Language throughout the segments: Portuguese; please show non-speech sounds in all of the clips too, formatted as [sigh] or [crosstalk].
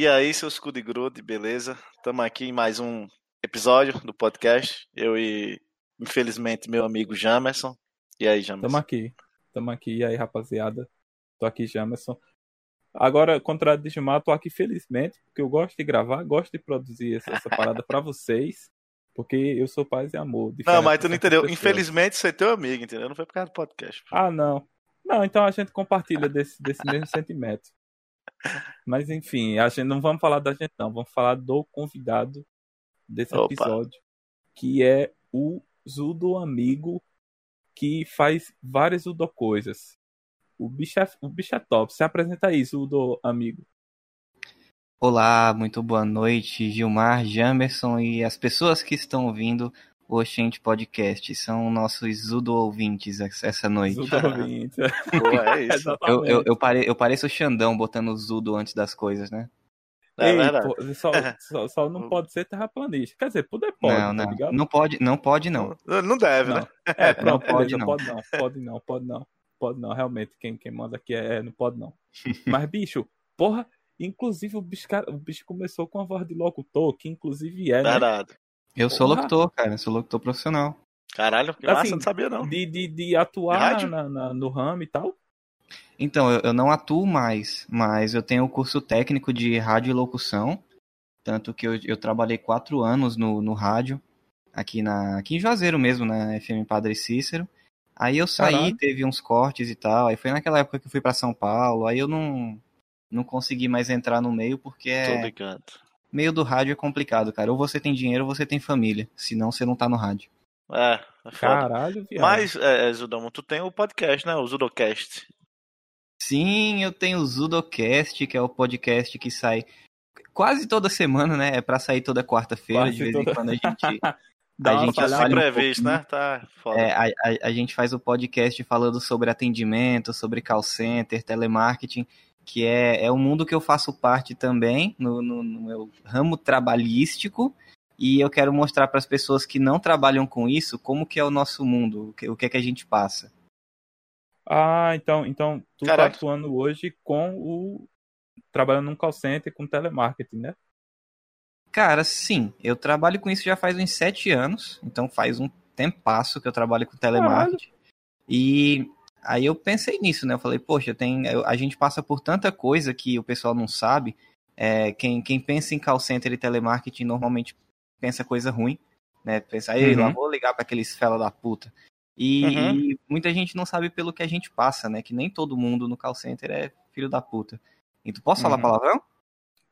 E aí, seus cu de grude, beleza? Estamos aqui em mais um episódio do podcast. Eu e, infelizmente, meu amigo Jamerson. E aí, Jamerson? Tamo aqui. Tamo aqui. E aí, rapaziada? Tô aqui, Jamerson. Agora, contrário de Gilmar, tô aqui felizmente, porque eu gosto de gravar, gosto de produzir essa, essa parada pra vocês. Porque eu sou paz e amor. Não, mas tu não entendeu. Pessoas. Infelizmente, você é teu amigo, entendeu? Não foi por causa do podcast. Ah, não. Não, então a gente compartilha desse, desse mesmo sentimento. Mas enfim, a gente não vamos falar da gente não, vamos falar do convidado desse Opa. episódio, que é o Zudo amigo que faz várias Zudo coisas. O bicho, é, o bicho é top. Se apresenta aí, Zudo amigo. Olá, muito boa noite, Gilmar, Jamerson e as pessoas que estão ouvindo o Oxente Podcast. São nossos Zudo ouvintes essa noite. Zudo ouvintes. [laughs] É isso. eu, eu, eu, pare, eu pareço o Xandão botando o Zudo antes das coisas, né? É Ei, pô, só, [laughs] só, só, não pode ser terraplanista. Quer dizer, poder pode, não, não, tá não pode, não pode não. Não deve, não. né? É, [laughs] pronto, não pode, não. pode não, pode não, pode não, pode não. Realmente, quem, quem manda aqui é, é não pode não. Mas bicho, porra, inclusive o bicho, o bicho começou com a voz de locutor, que inclusive é, né? Verdade. Eu sou Porra. locutor, cara. Eu sou locutor profissional. Caralho, que massa, assim, não sabia não. De, de, de atuar na, na, no ramo e tal? Então, eu, eu, não atuo mais, mas eu tenho o curso técnico de rádio e locução. Tanto que eu, eu trabalhei quatro anos no, no rádio, aqui, na, aqui em Juazeiro mesmo, na FM Padre Cícero. Aí eu saí, Caralho. teve uns cortes e tal. Aí foi naquela época que eu fui para São Paulo. Aí eu não, não consegui mais entrar no meio porque é. Meio do rádio é complicado, cara. Ou você tem dinheiro ou você tem família. Senão você não tá no rádio. É, é Caralho, viado. Mas, é, é, Zudamo, tu tem o podcast, né? O Zudocast. Sim, eu tenho o Zudocast, que é o podcast que sai quase toda semana, né? É pra sair toda quarta-feira. De vez toda... em quando a gente. [laughs] Dá a gente faz previsto, um né? Tá foda. É, a, a, a gente faz o podcast falando sobre atendimento, sobre call center, telemarketing que é, é um mundo que eu faço parte também, no, no, no meu ramo trabalhístico, e eu quero mostrar para as pessoas que não trabalham com isso como que é o nosso mundo, o que, o que é que a gente passa. Ah, então, então tu tá Caraca. tá atuando hoje com o trabalhando num call center com telemarketing, né? Cara, sim, eu trabalho com isso já faz uns sete anos, então faz um tempasso que eu trabalho com telemarketing. Caralho. E Aí eu pensei nisso, né? Eu falei, poxa, tem, a gente passa por tanta coisa que o pessoal não sabe. É, quem, quem pensa em call center e telemarketing normalmente pensa coisa ruim, né? Pensa, aí uhum. lá vou ligar para aqueles fela da puta. E, uhum. e, muita gente não sabe pelo que a gente passa, né? Que nem todo mundo no call center é filho da puta. E tu posso uhum. falar palavrão?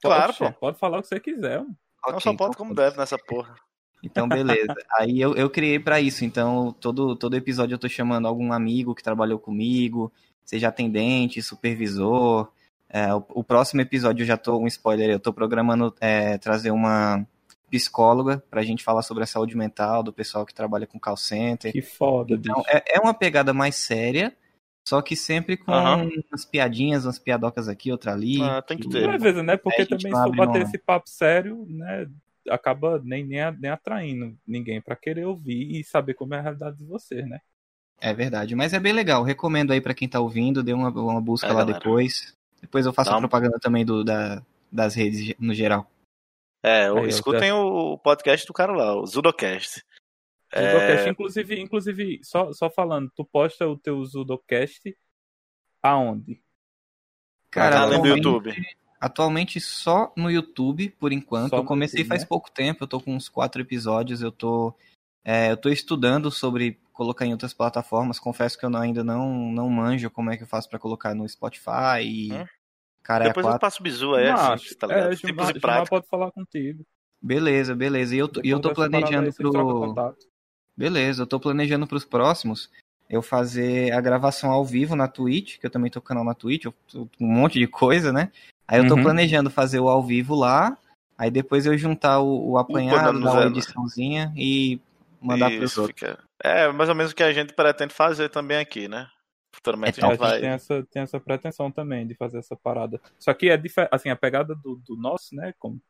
Claro, pô. Pode falar o que você quiser. Okay, não só pode então, como deve nessa porra. Então, beleza. Aí eu, eu criei para isso. Então, todo, todo episódio eu tô chamando algum amigo que trabalhou comigo, seja atendente, supervisor. É, o, o, próximo episódio eu já tô, um spoiler, eu tô programando é, trazer uma psicóloga pra gente falar sobre a saúde mental do pessoal que trabalha com call center. Que foda, então, é, é, uma pegada mais séria, só que sempre com uhum. umas piadinhas, umas piadocas aqui, outra ali. Ah, tem que ter. Às vezes, né? Porque também se for bater uma... esse papo sério, né? Acaba nem, nem, nem atraindo ninguém para querer ouvir e saber como é a realidade de vocês, né? É verdade, mas é bem legal. Recomendo aí para quem tá ouvindo, dê uma, uma busca é, lá galera. depois. Depois eu faço a propaganda também do, da, das redes no geral. É, aí, escutem eu... o podcast do cara lá, o Zudocast. Zudocast, é... inclusive, inclusive só, só falando, tu posta o teu Zudocast aonde? Cara, do YouTube. Atualmente só no YouTube, por enquanto. Só eu comecei YouTube, faz né? pouco tempo, eu tô com uns quatro episódios, eu tô. É, eu tô estudando sobre colocar em outras plataformas. Confesso que eu não, ainda não, não manjo como é que eu faço para colocar no Spotify e. Hum? Cara, Depois eu passo o bizu aí, assim, tá ligado? É, Simples e prático. pode falar contigo. Beleza, beleza. E eu, e eu tô planejando pro. Beleza, eu tô planejando pros próximos eu fazer a gravação ao vivo na Twitch, que eu também tô com canal na Twitch, um monte de coisa, né? Aí eu tô uhum. planejando fazer o ao vivo lá, aí depois eu juntar o, o apanhado, dar uma ediçãozinha e mandar para os outros. Fica... É, mais ou menos o que a gente pretende fazer também aqui, né? Futuramente é, a gente vai... tem essa, tem essa pretensão também de fazer essa parada. Só que é diferente, assim, a pegada do, do nosso, né, como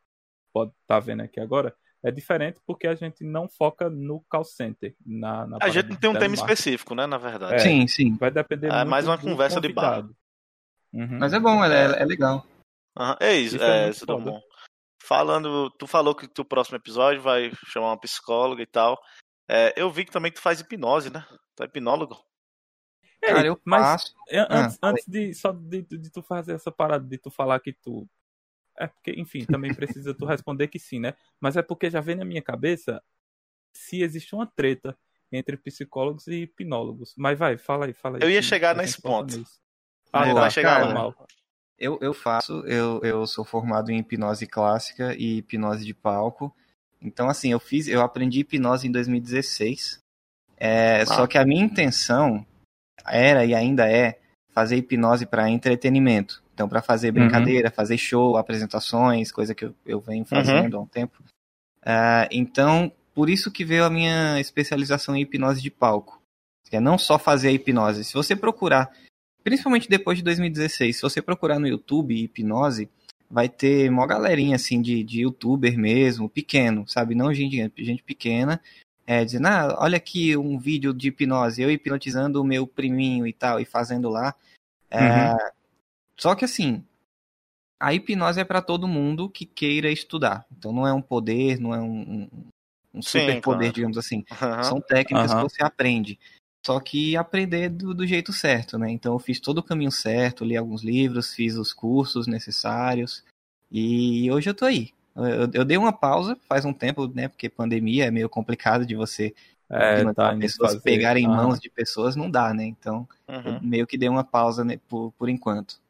pode estar tá vendo aqui agora, é diferente porque a gente não foca no call center. Na, na a gente não tem um tema específico, né, na verdade. É, sim, sim. Vai depender é, muito mais uma conversa de bar. Uhum. Mas é bom, é, é, é legal. Uhum. É isso, isso é, é tudo bom. Falando, tu falou que o próximo episódio vai chamar uma psicóloga e tal. É, eu vi que também tu faz hipnose, né? Tu é hipnólogo. É, Cara, eu mas faço. antes, ah, antes de só de, de, tu fazer essa parada, de tu falar que tu. É porque, enfim, também [laughs] precisa tu responder que sim, né? Mas é porque já vem na minha cabeça se existe uma treta entre psicólogos e hipnólogos. Mas vai, fala aí, fala aí. Eu ia chegar nesse ponto. Ah, tá, vai chegar cara, mal. Eu, eu faço, eu, eu sou formado em hipnose clássica e hipnose de palco. Então, assim, eu fiz, eu aprendi hipnose em 2016. É, ah. Só que a minha intenção era e ainda é fazer hipnose para entretenimento. Então, para fazer uhum. brincadeira, uhum. fazer show, apresentações, coisa que eu, eu venho uhum. fazendo uhum. há um tempo. Uh, então, por isso que veio a minha especialização em hipnose de palco. Que é não só fazer a hipnose. Se você procurar principalmente depois de 2016. Se você procurar no YouTube hipnose, vai ter uma galerinha assim de, de youtuber mesmo, pequeno, sabe? Não gente, gente pequena, é, dizendo, ah, olha aqui um vídeo de hipnose, eu hipnotizando o meu priminho e tal, e fazendo lá. É, uhum. Só que assim, a hipnose é para todo mundo que queira estudar. Então não é um poder, não é um, um, super poder, claro. digamos assim. Uhum. São técnicas uhum. que você aprende. Só que aprender do, do, jeito certo, né? Então eu fiz todo o caminho certo, li alguns livros, fiz os cursos necessários e hoje eu tô aí. Eu, eu dei uma pausa faz um tempo, né? Porque pandemia é meio complicado de você é, tá, pessoas fazer. pegarem uhum. mãos de pessoas, não dá, né? Então uhum. meio que dei uma pausa né, por, por enquanto.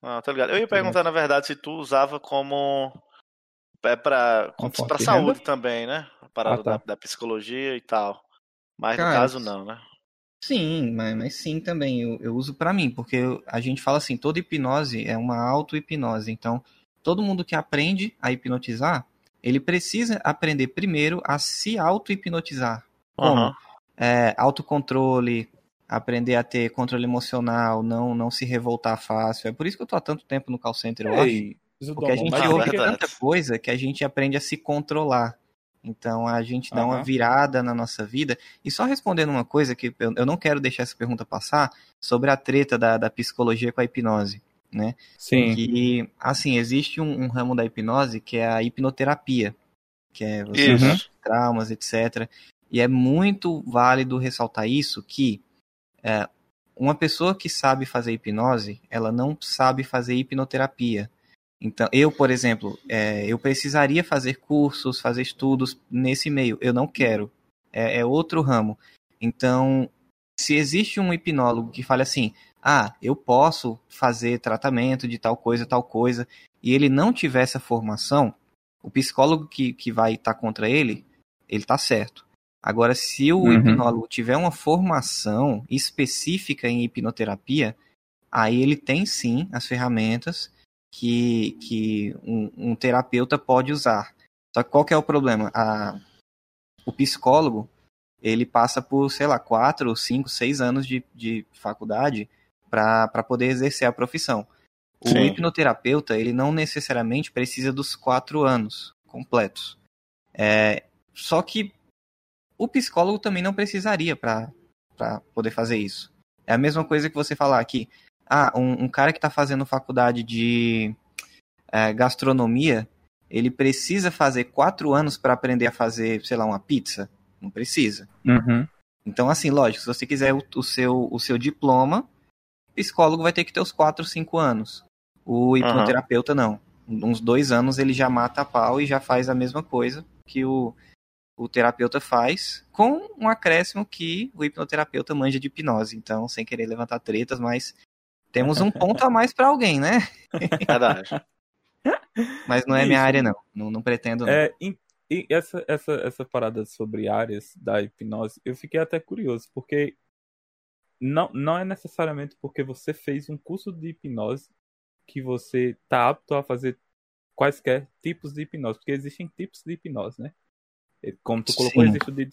Ah, tá ligado. Eu ia perguntar, na verdade, se tu usava como é para para saúde também, né? A parada ah, tá. da, da, psicologia e tal. Mas Cara, no caso não, né? Sim, mas, mas sim também. Eu, eu uso para mim, porque eu, a gente fala assim, toda hipnose é uma auto-hipnose. Então, todo mundo que aprende a hipnotizar, ele precisa aprender primeiro a se auto-hipnotizar. Como? Uhum. É, autocontrole, aprender a ter controle emocional, não, não se revoltar fácil. É por isso que eu tô há tanto tempo no call center, eu Ei, acho. Porque a gente ouve tanta coisa que a gente aprende a se controlar. Então a gente dá uhum. uma virada na nossa vida. E só respondendo uma coisa que eu, eu não quero deixar essa pergunta passar sobre a treta da, da psicologia com a hipnose. Né? Sim. Que, assim, existe um, um, ramo da hipnose que é a hipnoterapia, que é você uhum. traumas, etc. E é muito válido ressaltar isso que é, uma pessoa que sabe fazer hipnose, ela não sabe fazer hipnoterapia. Então, eu, por exemplo, é, eu precisaria fazer cursos, fazer estudos nesse meio. Eu não quero. É, é, outro ramo. Então, se existe um hipnólogo que fale assim, ah, eu posso fazer tratamento de tal coisa, tal coisa, e ele não tiver essa formação, o psicólogo que, que vai estar tá contra ele, ele está certo. Agora, se o uhum. hipnólogo tiver uma formação específica em hipnoterapia, aí ele tem sim as ferramentas que, que um, um, terapeuta pode usar. Só que qual que é o problema? A, o psicólogo, ele passa por, sei lá, quatro, cinco, seis anos de, de faculdade para poder exercer a profissão. O Sim. hipnoterapeuta, ele não necessariamente precisa dos quatro anos completos. É, só que o psicólogo também não precisaria para poder fazer isso. É a mesma coisa que você falar aqui, ah, um, um cara que está fazendo faculdade de é, gastronomia, ele precisa fazer quatro anos para aprender a fazer, sei lá, uma pizza? Não precisa. Uhum. Então, assim, lógico, se você quiser o, o, seu, o seu diploma, psicólogo vai ter que ter os quatro, cinco anos. O hipnoterapeuta uhum. não. Uns dois anos ele já mata a pau e já faz a mesma coisa que o, o terapeuta faz, com um acréscimo que o hipnoterapeuta manja de hipnose. Então, sem querer levantar tretas, mas temos um ponto a mais para alguém, né? [laughs] Verdade. Mas não é Isso. minha área, não. Não, não pretendo. Não. É, e, essa, essa, essa parada sobre áreas da hipnose, eu fiquei até curioso, porque não, não é necessariamente porque você fez um curso de hipnose que você está apto a fazer quaisquer tipos de hipnose, porque existem tipos de hipnose, né? Como tu colocou, Sim. existe o de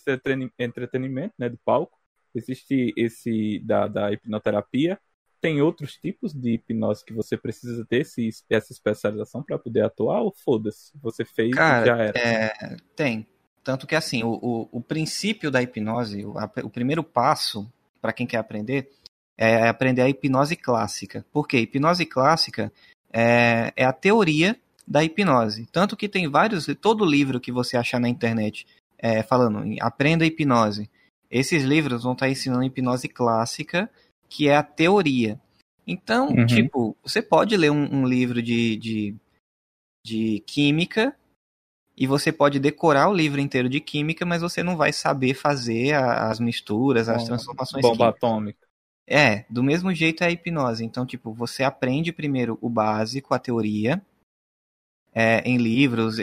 entretenimento, né, de palco, existe esse da, da hipnoterapia, tem outros tipos de hipnose que você precisa ter esse, essa especialização para poder atuar ou foda-se? Você fez Cara, e já era? É, tem. Tanto que assim, o, o, o princípio da hipnose, o, a, o primeiro passo para quem quer aprender é aprender a hipnose clássica. Por quê? Hipnose clássica é, é a teoria da hipnose. Tanto que tem vários, todo livro que você achar na internet é, falando aprenda hipnose. Esses livros vão estar ensinando hipnose clássica, que é a teoria. Então, uhum. tipo, você pode ler um, um livro de, de, de química e você pode decorar o livro inteiro de química, mas você não vai saber fazer as misturas, as transformações Bomba químicas. atômica. É, do mesmo jeito é a hipnose. Então, tipo, você aprende primeiro o básico, a teoria, é, em livros,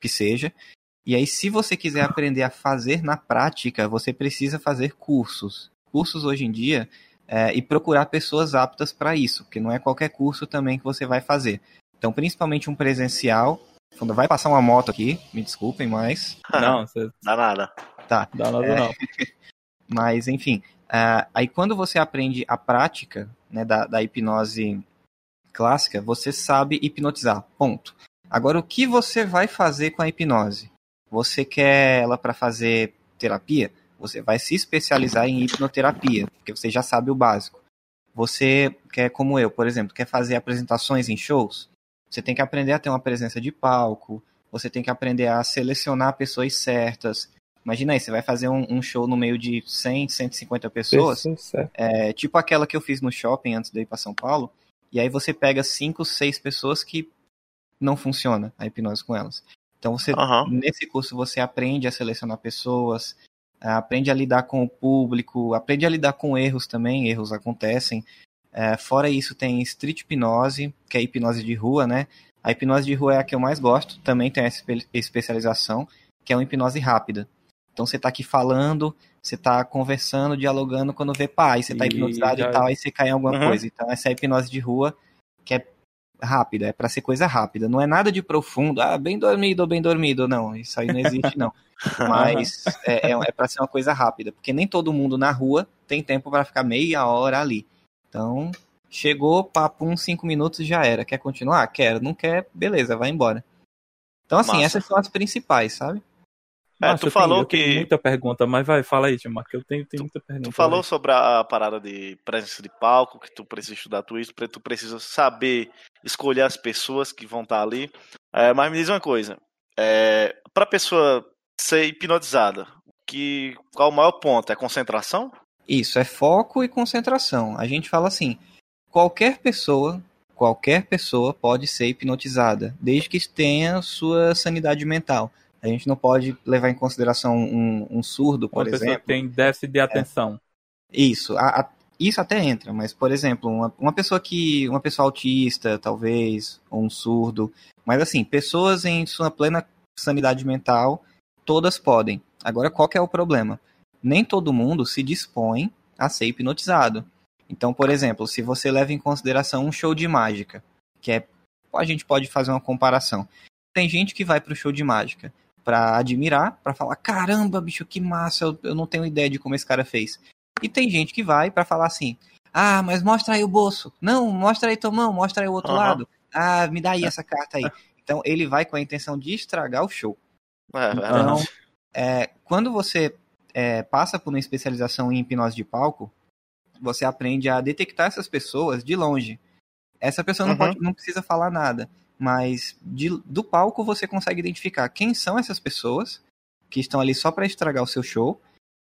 que seja. E aí, se você quiser aprender a fazer na prática, você precisa fazer cursos. Cursos hoje em dia, é, e procurar pessoas aptas para isso, porque não é qualquer curso também que você vai fazer. Então, principalmente um presencial. Vai passar uma moto aqui, me desculpem, mas. [laughs] Não, você... dá nada. Tá. Dá nada, é... não. [laughs] mas, enfim. Uh, aí, quando você aprende a prática né, da, da hipnose clássica, você sabe hipnotizar. Ponto. Agora, o que você vai fazer com a hipnose? Você quer ela para fazer terapia? Você vai se especializar em hipnoterapia, porque você já sabe o básico. Você quer, como eu, por exemplo, quer fazer apresentações em shows? Você tem que aprender a ter uma presença de palco, você tem que aprender a selecionar pessoas certas. Imagina aí, você vai fazer um, um show no meio de 100, 150 pessoas, é, tipo aquela que eu fiz no shopping antes de ir para São Paulo, e aí você pega 5, 6 pessoas que não funciona a hipnose com elas. Então você uhum. nesse curso você aprende a selecionar pessoas, aprende a lidar com o público, aprende a lidar com erros também, erros acontecem. É, fora isso, tem street hipnose, que é hipnose de rua, né? A hipnose de rua é a que eu mais gosto, também tem essa especialização, que é uma hipnose rápida. Então você está aqui falando, você está conversando, dialogando, quando vê pá, aí você está hipnotizado já... e tal, aí você cai em alguma uhum. coisa. Então essa é a hipnose de rua, que é rápida, é para ser coisa rápida. Não é nada de profundo, ah, bem dormido ou bem dormido, não. Isso aí não existe, não. [laughs] Mas é, é, é para ser uma coisa rápida, porque nem todo mundo na rua tem tempo para ficar meia hora ali. Então, chegou, papo, uns cinco minutos já era. Quer continuar? Quero. Não quer? Beleza, vai embora. Então, assim, Massa. essas são as principais, sabe? É, Nossa, tu falou tenho, que. muita pergunta, mas vai, fala aí, Timar, que eu tenho, tenho muita pergunta. Tu falou aí. sobre a parada de presença de palco, que tu precisa estudar tudo isso, tu precisa saber escolher as pessoas que vão estar ali. É, mas me diz uma coisa: é, pra pessoa ser hipnotizada, que, qual o maior ponto? É concentração? Isso, é foco e concentração. A gente fala assim: qualquer pessoa, qualquer pessoa pode ser hipnotizada, desde que tenha sua sanidade mental. A gente não pode levar em consideração um, um surdo, por uma exemplo. Que tem déficit de atenção. É, isso, a, a, isso até entra, mas por exemplo, uma, uma pessoa que, uma pessoa autista, talvez, ou um surdo, mas assim, pessoas em sua plena sanidade mental, todas podem. Agora, qual que é o problema? Nem todo mundo se dispõe a ser hipnotizado. Então, por exemplo, se você leva em consideração um show de mágica, que é a gente pode fazer uma comparação. Tem gente que vai para o show de mágica para admirar, para falar: caramba, bicho, que massa, eu, eu não tenho ideia de como esse cara fez. E tem gente que vai para falar assim: ah, mas mostra aí o bolso. Não, mostra aí tua mão, mostra aí o outro uhum. lado. Ah, me dá aí essa carta aí. Então ele vai com a intenção de estragar o show. É, então, é, quando você é, passa por uma especialização em hipnose de palco, você aprende a detectar essas pessoas de longe. Essa pessoa não, uhum. pode, não precisa falar nada mas de, do palco você consegue identificar quem são essas pessoas que estão ali só para estragar o seu show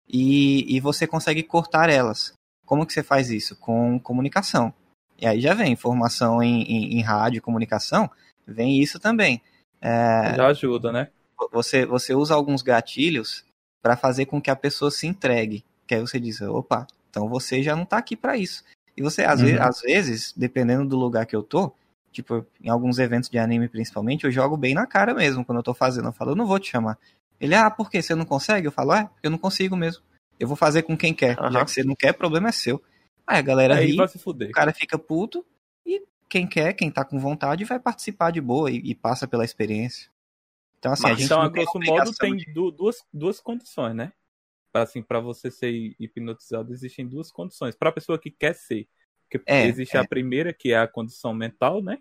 e, e você consegue cortar elas. Como que você faz isso? Com comunicação. E aí já vem informação em, em, em rádio, comunicação, vem isso também. É, já ajuda, né? Você, você usa alguns gatilhos para fazer com que a pessoa se entregue. Que aí você diz, opa, então você já não está aqui para isso. E você, às, uhum. vezes, às vezes, dependendo do lugar que eu tô, Tipo, em alguns eventos de anime principalmente, eu jogo bem na cara mesmo quando eu tô fazendo. Eu falo, eu não vou te chamar. Ele, ah, por quê? Você não consegue? Eu falo, é, porque eu não consigo mesmo. Eu vou fazer com quem quer. Uhum. Já que você não quer, problema é seu. Aí a galera Aí ri, o cara fica puto e quem quer, quem tá com vontade, vai participar de boa e, e passa pela experiência. Então, assim, Mas, a gente então, a grosso modo, tem de... duas, duas condições, né? Assim, para você ser hipnotizado, existem duas condições. Para a pessoa que quer ser, porque é, existe é. a primeira, que é a condição mental, né?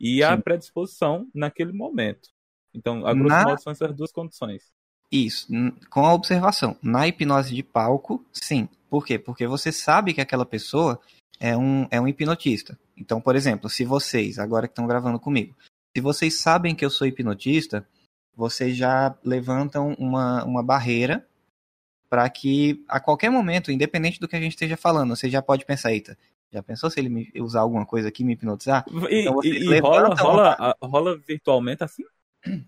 E Sim. a predisposição naquele momento. Então, a grosso Na... modo, são essas duas condições. Isso, com a observação. Na hipnose de palco, sim. Por quê? Porque você sabe que aquela pessoa é um, é um hipnotista. Então, por exemplo, se vocês, agora que estão gravando comigo, se vocês sabem que eu sou hipnotista, vocês já levantam uma, uma barreira para que a qualquer momento, independente do que a gente esteja falando, você já pode pensar, eita, já pensou se ele me usar alguma coisa aqui me hipnotizar? E, então, e, e rola, rola, rola virtualmente assim? [clears throat]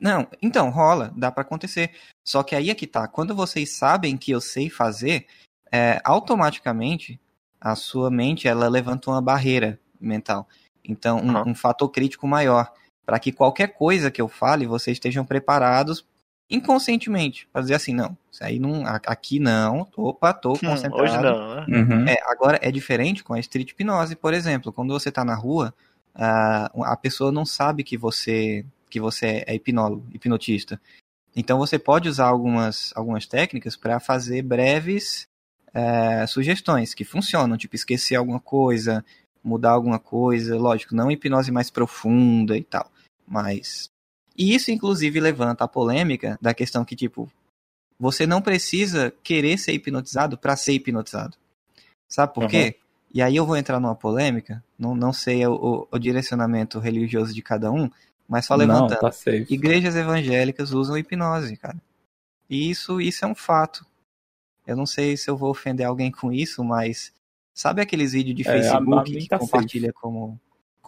Não, então rola, dá para acontecer. Só que aí é que tá. Quando vocês sabem que eu sei fazer, é, automaticamente a sua mente ela levanta uma barreira mental. Então, um, uhum. um fator crítico maior para que qualquer coisa que eu fale vocês estejam preparados inconscientemente. Para dizer assim não isso aí não aqui não opa tô hum, concentrado. hoje não né? uhum. é, agora é diferente com a street hipnose por exemplo. Quando você está na rua a, a pessoa não sabe que você que você é hipnólogo hipnotista. Então você pode usar algumas algumas técnicas para fazer breves é, sugestões que funcionam tipo esquecer alguma coisa mudar alguma coisa. Lógico não hipnose mais profunda e tal mas e isso, inclusive, levanta a polêmica da questão que, tipo, você não precisa querer ser hipnotizado para ser hipnotizado. Sabe por uhum. quê? E aí eu vou entrar numa polêmica, não, não sei o, o direcionamento religioso de cada um, mas só levantando. Não, tá Igrejas evangélicas usam hipnose, cara. E isso, isso é um fato. Eu não sei se eu vou ofender alguém com isso, mas sabe aqueles vídeos de Facebook é, a, a que tá compartilha como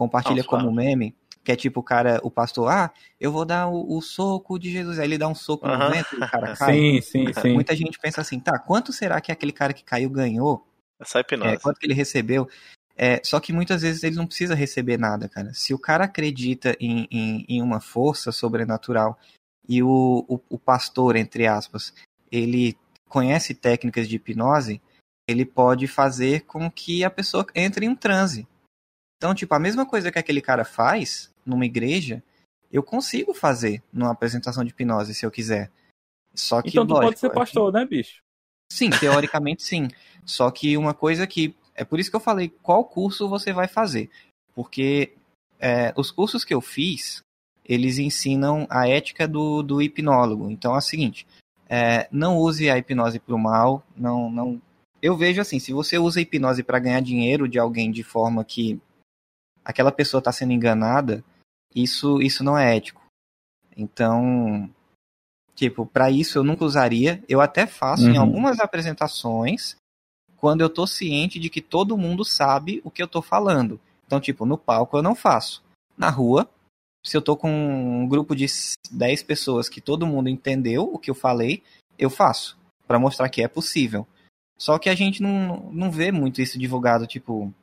compartilha como meme? Que é tipo o cara, o pastor, ah, eu vou dar o, o soco de Jesus. Aí ele dá um soco no vento e o cara [laughs] cai. Sim, sim, sim. Muita gente pensa assim, tá, quanto será que aquele cara que caiu ganhou? Essa é hipnose. É, quanto que ele recebeu? É, só que muitas vezes ele não precisa receber nada, cara. Se o cara acredita em, em, em uma força sobrenatural e o, o, o, pastor, entre aspas, ele conhece técnicas de hipnose, ele pode fazer com que a pessoa entre em um transe. Então, tipo, a mesma coisa que aquele cara faz, numa igreja, eu consigo fazer numa apresentação de hipnose se eu quiser. Só que então tu lógico, pode ser pastor, né, bicho? Sim, teoricamente sim. Só que uma coisa que é por isso que eu falei qual curso você vai fazer, porque é, os cursos que eu fiz eles ensinam a ética do, do hipnólogo. Então é o seguinte: é, não use a hipnose para o mal. Não, não. Eu vejo assim, se você usa a hipnose para ganhar dinheiro de alguém de forma que aquela pessoa está sendo enganada, isso, isso não é ético. Então, tipo, para isso eu nunca usaria. Eu até faço uhum. em algumas apresentações quando eu tô ciente de que todo mundo sabe o que eu tô falando. Então, tipo, no palco eu não faço. Na rua, se eu tô com um grupo de 10 pessoas que todo mundo entendeu o que eu falei, eu faço. para mostrar que é possível. Só que a gente não, não vê muito isso divulgado, tipo,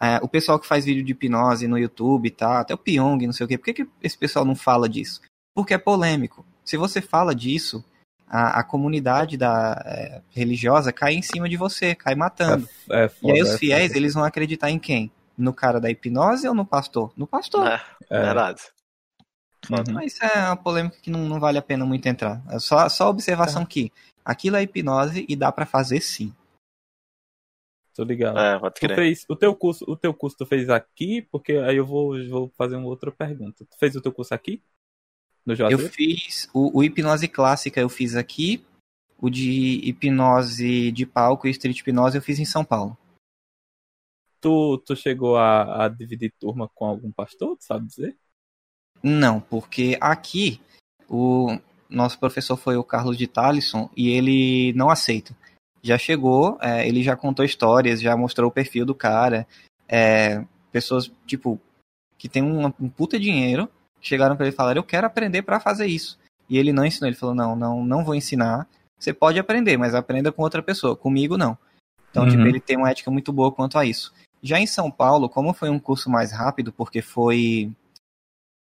é, o pessoal que faz vídeo de hipnose no YouTube, tá? Até o Pyong, não sei o quê. Por que, que esse pessoal não fala disso? Porque é polêmico. Se você fala disso, a, a comunidade da é, religiosa cai em cima de você, cai matando. É, é foda, e aí os é fiéis, eles vão acreditar em quem? No cara da hipnose ou no pastor? No pastor. É, é. verdade. Uhum. Mas isso é uma polêmica que não, não vale a pena muito entrar. É só, só observação tá. que aquilo é hipnose e dá para fazer sim. Tô ligado. É, pode crer. Tu fez, o teu curso, o teu curso tu fez aqui, porque aí eu vou, vou fazer uma outra pergunta. Tu fez o teu curso aqui? No Eu fiz o, o hipnose clássica eu fiz aqui, o de hipnose de palco e street hipnose eu fiz em São Paulo. Tu, tu chegou a, a dividir turma com algum pastor, tu sabe dizer? Não, porque aqui o nosso professor foi o Carlos de Talisson e ele não aceita já chegou, é, ele já contou histórias, já mostrou o perfil do cara. É, pessoas, tipo, que tem um, um puta dinheiro, chegaram para ele e falaram, eu quero aprender para fazer isso. E ele não ensinou, ele falou, não, não, não vou ensinar. Você pode aprender, mas aprenda com outra pessoa, comigo não. Então, tipo, uhum. tipo, ele tem uma ética muito boa quanto a isso. Já em São Paulo, como foi um curso mais rápido, porque foi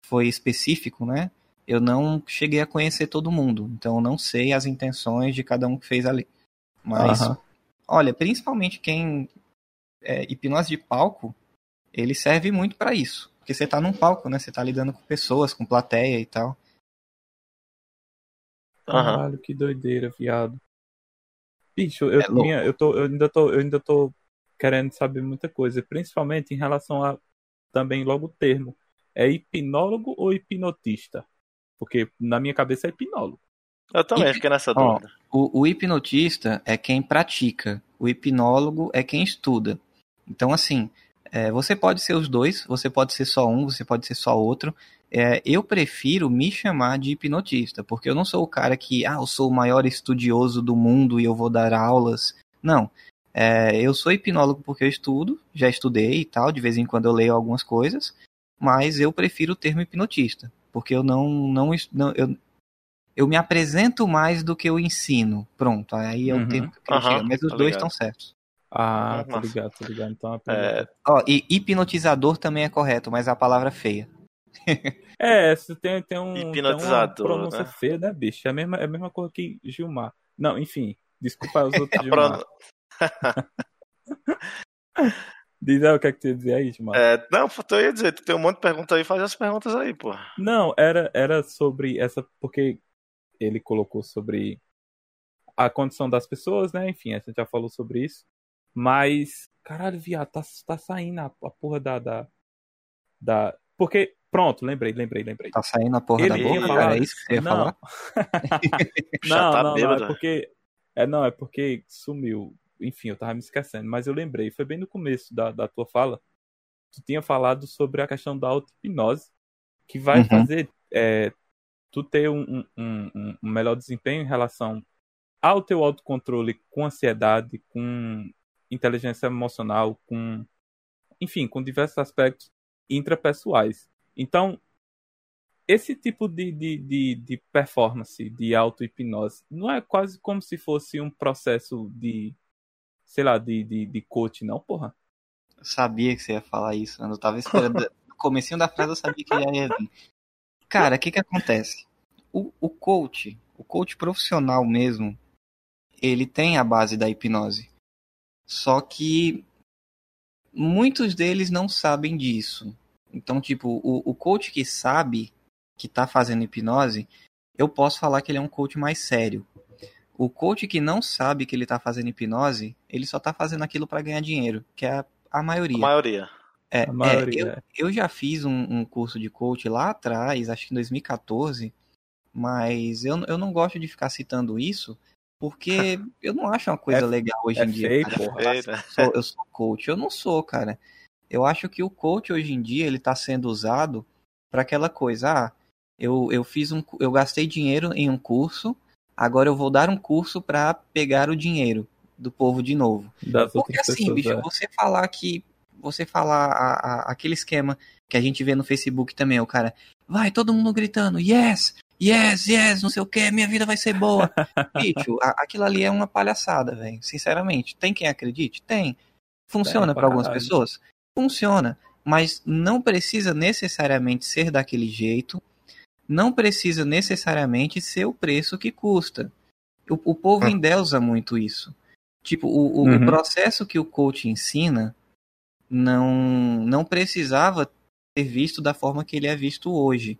foi específico, né? Eu não cheguei a conhecer todo mundo, então eu não sei as intenções de cada um que fez ali. Mas, uhum. olha, principalmente quem é, hipnose de palco, ele serve muito para isso. Porque você tá num palco, né? Você tá lidando com pessoas, com plateia e tal. Caralho, que doideira, viado. Bicho, eu, é minha, eu, tô, eu, ainda tô, eu ainda tô querendo saber muita coisa, principalmente em relação a também logo o termo. É hipnólogo ou hipnotista? Porque na minha cabeça é hipnólogo. Eu também Hip... fiquei nessa dúvida. O, o hipnotista é quem pratica, o hipnólogo é quem estuda. Então, assim, É, você pode ser os dois, você pode ser só um, você pode ser só outro. É, eu prefiro me chamar de hipnotista, porque eu não sou o cara que, ah, eu sou o maior estudioso do mundo e eu vou dar aulas. Não. É, eu sou hipnólogo porque eu estudo, já estudei e tal, de vez em quando eu leio algumas coisas, mas eu prefiro o termo hipnotista, porque eu não, não, não eu, eu me apresento mais do que eu ensino. Pronto, aí é o uhum. termo que eu uhum, chegar, mas os tá dois estão certos. Ah, tô ligado, tô ligado. Então, é... Ó, e hipnotizador também é correto, mas a palavra é feia. [laughs] é, você tem, tem um. Hipnotizador. Tem uma pronúncia né? feia, né, bicho? É a, mesma, é a mesma coisa que Gilmar. Não, enfim. Desculpa os outros [laughs] Gilmar. [laughs] Diz aí o que é que tu ia dizer aí, Gilmar. É, não, eu ia dizer, tu tem um monte de perguntas aí, faz as perguntas aí, pô. Não, era, era sobre essa. Porque ele colocou sobre a condição das pessoas, né? Enfim, a gente já falou sobre isso. Mas, caralho, viado, tá, tá saindo a, a porra da, da, da. Porque, pronto, lembrei, lembrei, lembrei. Tá saindo a porra Ele da boca, falado... é isso que você ia não. falar? [laughs] não, tá não, não, é porque. É, não, é porque sumiu. Enfim, eu tava me esquecendo, mas eu lembrei, foi bem no começo da, da tua fala. Tu tinha falado sobre a questão da auto-hipnose, que vai uhum. fazer é, tu ter um, um, um, um melhor desempenho em relação ao teu autocontrole com ansiedade, com inteligência emocional, com, enfim, com diversos aspectos intrapessoais. Então, esse tipo de, de, de, de performance, de auto-hipnose, não é quase como se fosse um processo de, sei lá, de, de, de coach, não, porra? Eu sabia que você ia falar isso, eu tava esperando. [laughs] no comecinho da frase eu sabia que ia vir. Cara, o que que acontece? O, o coach, o coach profissional mesmo, ele tem a base da hipnose. Só que muitos deles não sabem disso. Então, tipo, o, o coach que sabe que está fazendo hipnose, eu posso falar que ele é um coach mais sério. O coach que não sabe que ele está fazendo hipnose, ele só está fazendo aquilo para ganhar dinheiro, que é a, a maioria. A maioria. É, a maioria. É, eu, eu, já fiz um, um, curso de coach lá atrás, acho que em 2014, mas eu, eu não gosto de ficar citando isso, porque [laughs] eu não acho uma coisa é, legal hoje é em dia. Feio, porra. Eu, sou, eu sou coach. Eu não sou, cara. Eu acho que o coach hoje em dia ele está sendo usado para aquela coisa. Ah, eu, eu fiz um, eu gastei dinheiro em um curso. Agora eu vou dar um curso para pegar o dinheiro do povo de novo. Das Porque assim, pessoas, bicho, é. você falar que você falar a, a, aquele esquema que a gente vê no Facebook também, o cara, vai todo mundo gritando, yes, yes, yes, não sei o que, minha vida vai ser boa. [laughs] Bicho, aquilo ali é uma palhaçada, velho. Sinceramente. Tem quem acredite? Tem. Funciona para algumas pessoas? Funciona. Mas não precisa necessariamente ser daquele jeito. Não precisa necessariamente ser o preço que custa. O, o povo ah. endeusa muito isso. Tipo, o, o, uhum. o processo que o coach ensina não, não precisava ser visto da forma que ele é visto hoje.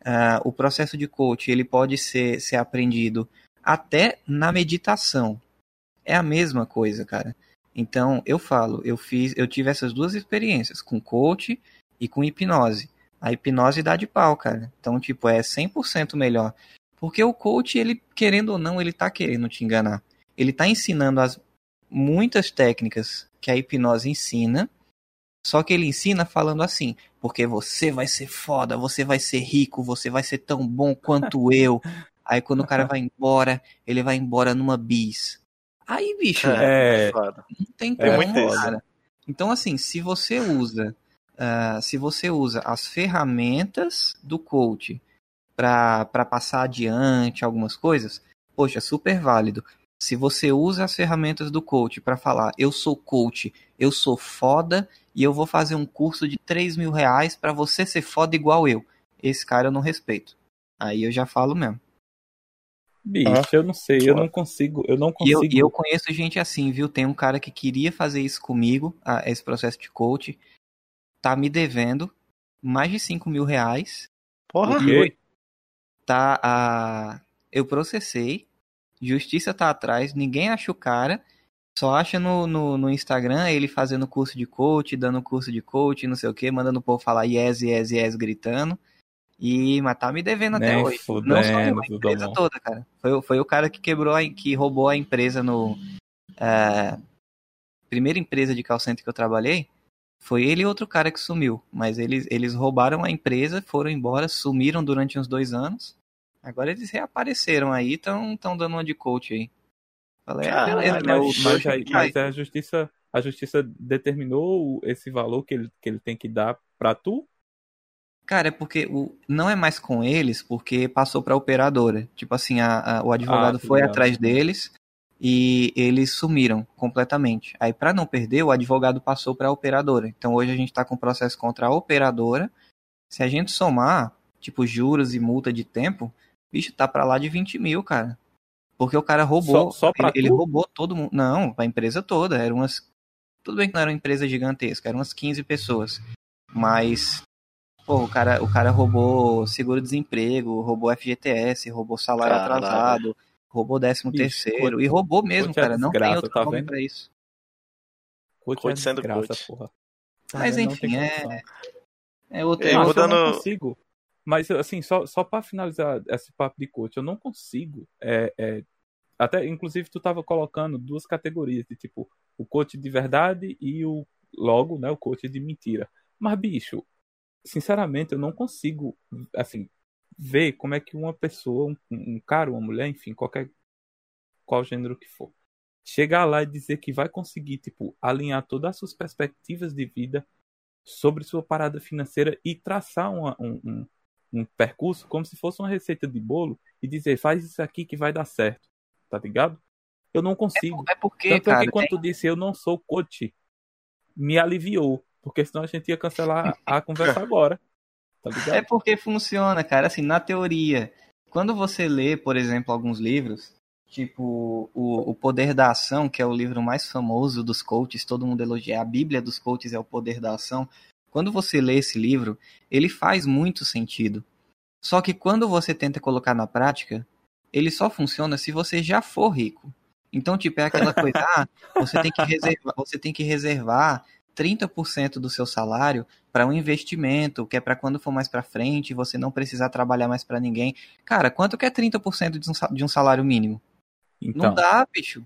Uh, o processo de coach ele pode ser, ser aprendido até na meditação. É a mesma coisa, cara. Então, eu falo, eu fiz, eu tive essas duas experiências, com coach e com hipnose. A hipnose dá de pau, cara. Então, tipo, é 100% melhor. Porque o coach, ele, querendo ou não, ele tá querendo te enganar. Ele tá ensinando as muitas técnicas que a hipnose ensina, só que ele ensina falando assim: porque você vai ser foda, você vai ser rico, você vai ser tão bom quanto [laughs] eu. Aí quando o cara vai embora, ele vai embora numa bis. Aí, bicho, é, não tem como, é cara. Então, assim, se você usa, uh, se você usa as ferramentas do coach para passar adiante algumas coisas, poxa, super válido. Se você usa as ferramentas do coach para falar, eu sou coach, eu sou foda e eu vou fazer um curso de 3 mil reais para você ser foda igual eu. Esse cara eu não respeito. Aí eu já falo mesmo. Bicho, ah, eu não sei, eu não consigo, eu não consigo. E eu, eu, conheço gente assim, viu? Tem um cara que queria fazer isso comigo, esse processo de coach, tá me devendo mais de 5 mil reais. Porra! E tá, a, eu processei, justiça tá atrás, ninguém acha o cara, só acha no, no, no, Instagram ele fazendo curso de coach, dando curso de coach, não sei o que, mandando o povo falar yes, yes, yes, gritando. E, mas tá me devendo até Nem hoje. Fudendo, não só eu, a empresa toda, cara. Foi, foi o cara que quebrou, a, que roubou a empresa no... Uh, primeira empresa de call center que eu trabalhei, Foi ele e outro cara que sumiu. Mas eles, eles roubaram a empresa, foram embora, sumiram durante uns dois anos. Agora eles reapareceram aí, estão dando uma de coach aí. Falei, ah, mas, mas, aí, mas a justiça, a justiça determinou esse valor que ele, que ele tem que dar pra tu? Cara, é porque o, não é mais com eles, porque passou pra operadora. Tipo assim, a, a o advogado ah, foi atrás deles e eles sumiram completamente. Aí, para não perder, o advogado passou para a operadora. Então, hoje a gente está com processo contra a operadora. Se a gente somar, tipo, juros e multa de tempo, bicho, tá para lá de 20 mil, cara. Porque o cara roubou. Só, só ele, ele, roubou todo mundo. Não, a empresa toda. Eram umas. Tudo bem que não era uma empresa gigantesca, eram umas 15 pessoas. Mas. Pô, o cara, o cara roubou seguro-desemprego, roubou FGTS, roubou salário Caralho. atrasado, roubou décimo Bicho, terceiro. E roubou mesmo, cara. não tem outro tá nome vendo? pra isso. Coach, é sendo coach. porra. Mas enfim, é. É outro. Eu, eu não consigo. Mas assim, só, só para finalizar esse papo de coach, eu não consigo. É, é, até, inclusive, tu tava colocando duas categorias de tipo o coach de verdade e o logo, né, o coach de mentira. Mas bicho, sinceramente, eu não consigo, assim, ver como é que uma pessoa, um, um cara, uma mulher, enfim, qualquer qual gênero que for, chegar lá e dizer que vai conseguir, tipo, alinhar todas as suas perspectivas de vida sobre sua parada financeira e traçar uma, um, um, um, percurso como se fosse uma receita de bolo e dizer, faz isso aqui que vai dar certo, tá ligado? Eu não consigo. É, é porque, Tanto cara, é que quando tem... tu disse eu não sou coach, me aliviou, porque senão a gente ia cancelar a conversa [laughs] agora. Tá é porque funciona, cara. Assim, na teoria, quando você lê, por exemplo, alguns livros, tipo o, o Poder da Ação, que é o livro mais famoso dos coaches, todo mundo elogia. A Bíblia dos coaches é o Poder da Ação. Quando você lê esse livro, ele faz muito sentido. Só que quando você tenta colocar na prática, ele só funciona se você já for rico. Então, tipo, é aquela coisa, [laughs] ah, você tem que reservar, você tem que reservar 30% do seu salário para um investimento, que é para quando for mais para frente, você não precisar trabalhar mais para ninguém. Cara, quanto que é 30% de um, de um salário mínimo? Então. Não dá, bicho.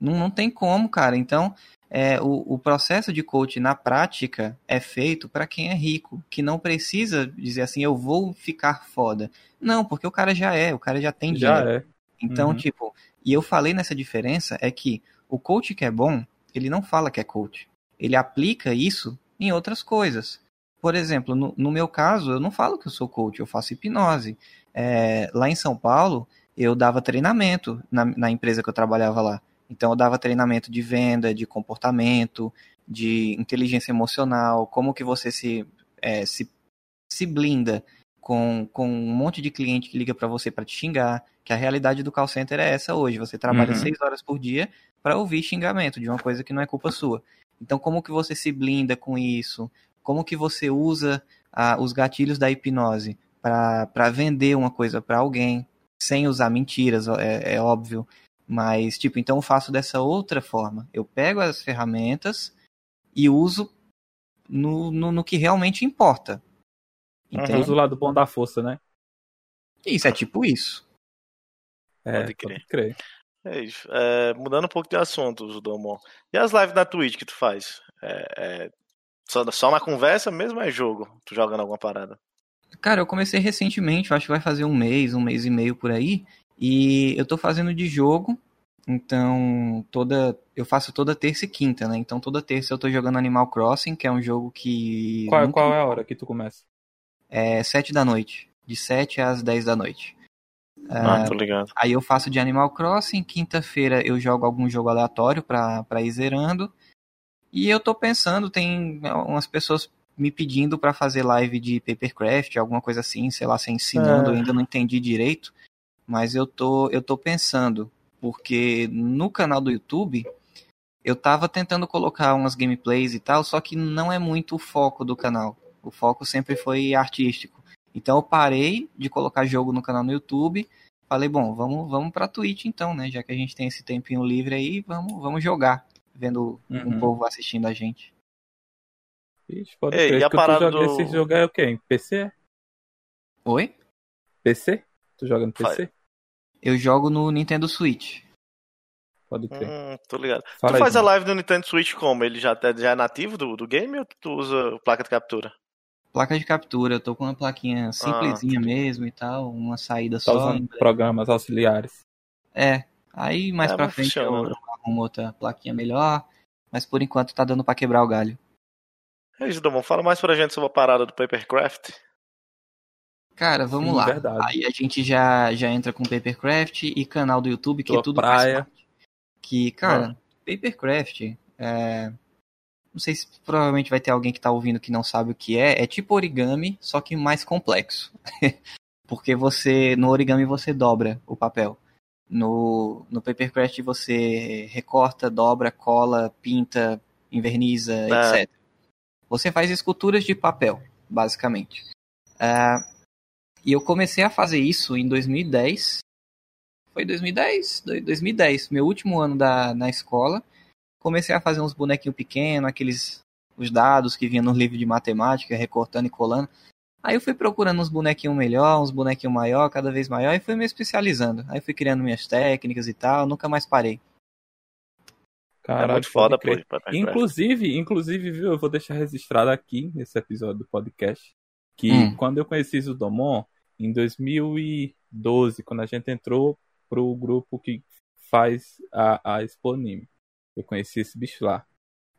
Não, não tem como, cara. Então, é, o, o processo de coaching na prática é feito para quem é rico, que não precisa dizer assim, eu vou ficar foda. Não, porque o cara já é, o cara já tem já dinheiro. É. Então, uhum. tipo, e eu falei nessa diferença é que o coach que é bom, ele não fala que é coach ele aplica isso em outras coisas. Por exemplo, no, no meu caso, eu não falo que eu sou coach, eu faço hipnose. É, lá em São Paulo, eu dava treinamento na, na empresa que eu trabalhava lá. Então, eu dava treinamento de venda, de comportamento, de inteligência emocional, como que você se, é, se, se blinda com, com um monte de cliente que liga para você para te xingar, que a realidade do call center é essa hoje. Você trabalha uhum. seis horas por dia para ouvir xingamento de uma coisa que não é culpa sua. Então, como que você se blinda com isso? Como que você usa ah, os gatilhos da hipnose para vender uma coisa para alguém, sem usar mentiras, é, é óbvio. Mas, tipo, então eu faço dessa outra forma. Eu pego as ferramentas e uso no, no, no que realmente importa. Então, uso o lado bom da força, né? Isso, é tipo isso. É, pode crer. Pode crer. É isso. É, mudando um pouco de assunto, Domo. E as lives na Twitch que tu faz? É, é, só, só na conversa mesmo é jogo? Tu jogando alguma parada? Cara, eu comecei recentemente, acho que vai fazer um mês, um mês e meio por aí. E eu tô fazendo de jogo. Então, toda. Eu faço toda terça e quinta, né? Então toda terça eu tô jogando Animal Crossing, que é um jogo que. Qual, nunca... qual é a hora que tu começa? É sete da noite. De sete às dez da noite. Ah, tô ligado. Aí eu faço de Animal Crossing, quinta-feira eu jogo algum jogo aleatório pra, pra ir zerando. E eu tô pensando, tem umas pessoas me pedindo para fazer live de Papercraft, alguma coisa assim, sei lá, se ensinando, é. ainda não entendi direito. Mas eu tô, eu tô pensando, porque no canal do YouTube eu tava tentando colocar umas gameplays e tal, só que não é muito o foco do canal. O foco sempre foi artístico. Então eu parei de colocar jogo no canal no YouTube. Falei, bom, vamos, vamos pra Twitch então, né? Já que a gente tem esse tempinho livre aí, vamos, vamos jogar. Vendo uhum. um povo assistindo a gente. Ixi, pode Ei, E a parada joga, do... Esse jogo é o quê? Em PC? Oi? PC? Tu joga no PC? Eu jogo no Nintendo Switch. Pode crer. Hum, tô ligado. Fala tu aí, faz a João. live do Nintendo Switch como? Ele já, já é nativo do, do game ou tu usa placa de captura? Placa de captura, eu tô com uma plaquinha simplesinha mesmo e tal, uma saída Tá só. usando programas auxiliares. É, aí mais É, pra frente funciona, né? eu arrumo outra plaquinha melhor, mas por enquanto tá dando pra quebrar o galho. Ei, Gidomon, fala mais pra gente sobre a parada do Papercraft. Cara, vamos Sim, lá. verdade. Aí a gente já, já entra com Papercraft e canal do YouTube, que Tua é tudo praia. faz parte. Que, cara, Papercraft, é... não sei se provavelmente vai ter alguém que tá ouvindo que não sabe o que é. É tipo origami, só que mais complexo. [laughs] Porque você, no origami você dobra o papel. No, no Papercraft você recorta, dobra, cola, pinta, inverniza, Ah. etc. Você faz esculturas de papel, basicamente. Ah, e eu comecei a fazer isso em 2010. Foi 2010? Do- 2010, meu último ano da, na escola. Comecei a fazer uns bonequinhos pequenos, aqueles os dados que vinham no livro de matemática, recortando e colando. Aí eu fui procurando uns bonequinhos melhor, uns bonequinhos maior, cada vez maior, e fui me especializando. Aí fui criando minhas técnicas e tal, nunca mais parei. Caralho, é foda, pô. Inclusive, inclusive, viu, eu vou deixar registrado aqui nesse episódio do podcast que Hum. quando eu conheci o Domon, em 2012, quando a gente entrou pro grupo que faz a, a Expo Anime, eu conheci esse bicho lá.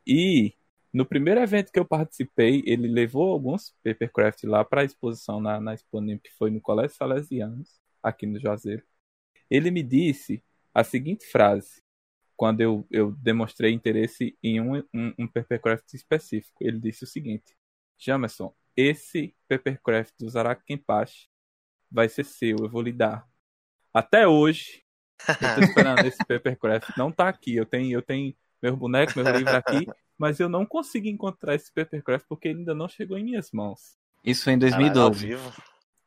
E no primeiro evento que eu participei, ele levou alguns papercraft lá para a exposição na, na Expo Anime, que foi no Colégio Salesianos, aqui no Juazeiro. Ele me disse a seguinte frase quando eu, eu demonstrei interesse em um, um, um papercraft específico. Ele disse o seguinte: Jamerson, esse papercraft do Zaraki Kenpachi vai ser seu, eu vou lhe dar. Até hoje, eu tô esperando esse papercraft. Não tá aqui, eu tenho, eu tenho meu boneco, meu livro aqui, mas eu não consigo encontrar esse papercraft porque ele ainda não chegou em minhas mãos. Isso foi em Caralho, ao 2012. vivo.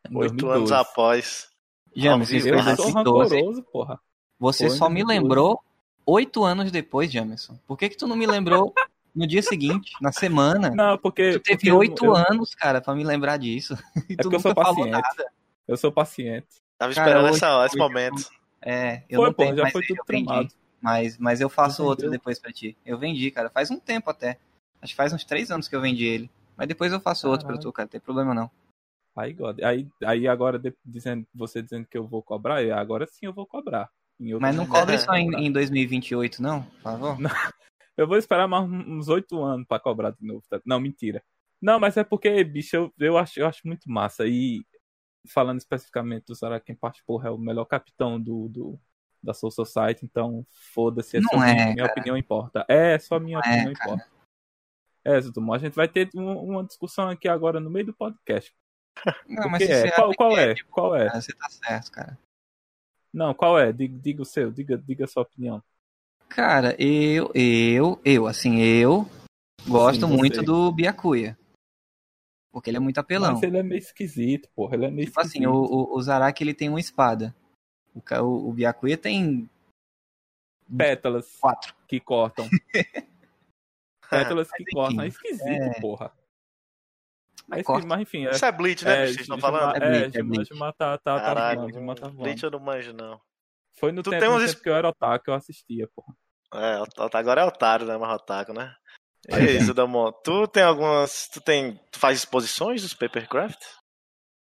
Oito 2012. anos após. Jamerson, Ao isso foi em Eu sou 2012. rancoroso, porra. Você Foi só me 2012. lembrou oito anos depois, Jamerson. Por que que tu não me lembrou no dia seguinte, na semana? Não, porque. Tu teve oito eu- anos, cara, pra me lembrar disso. [laughs] E É tu porque eu sou paciente. nada. Eu sou paciente. Tava Cara, esperando hoje essa, esse momento. É, eu Foi, não pô, tenho já mais foi tudo eu vendi. tramado. Mas, mas eu faço Tu outro depois pra ti. Eu vendi, cara. Faz um tempo até. Acho que faz uns três anos que eu vendi ele. Mas depois eu faço outro pra Caralho. tu, cara. Não tem problema não. Aí, God. Aí, aí agora, de- dizendo, você dizendo que eu vou cobrar, é, agora sim eu vou cobrar. Em Mas não cobre só em, cobrar. em 2028, não? Por favor. [laughs] Eu vou esperar mais uns oito anos pra cobrar de novo. tá? Não, mentira. Não, mas é porque, bicho, eu, eu, acho, eu acho muito massa. E falando especificamente do Sarakin Parte, porra, é o melhor capitão do, do, da Soul Society, então foda-se, é Não minha, é, minha cara. opinião importa. É, só minha Não é, opinião cara. importa. É, Zudumo, a gente vai ter um- uma discussão aqui agora no meio do podcast. [laughs] Não, mas é? Qual, qual é? tipo, Qual é? Você tá certo, cara. Não, qual é? Diga, diga o seu, diga, diga a sua opinião. Cara, eu, eu, eu, assim, eu gosto Sim, muito do Byakuya. Porque ele é muito apelão. Mas ele é meio esquisito, porra. Ele é meio Tipo assim, esquisito. o, o, o Zaraki ele tem uma espada. O, o, o Byakuya tem Pétalas quatro. que cortam. [laughs] Pétalas que cortam. É esquisito, é. porra. É corta. esquisito, mas enfim. É, Isso é Bleach, né, é? Vocês estão falando? É É, Bleach, é Bleach. Juma tá, tá, tá Caralho, voando, Juma tá. Bleach eu não manjo, não. Foi no Tu tempo, tem uns tempo que eu era otaku que eu assistia, porra. É, agora é otário, né? Mais otaku, né? É. Zudamon, tu tem algumas. Tu tem. Tu faz exposições dos Papercraft?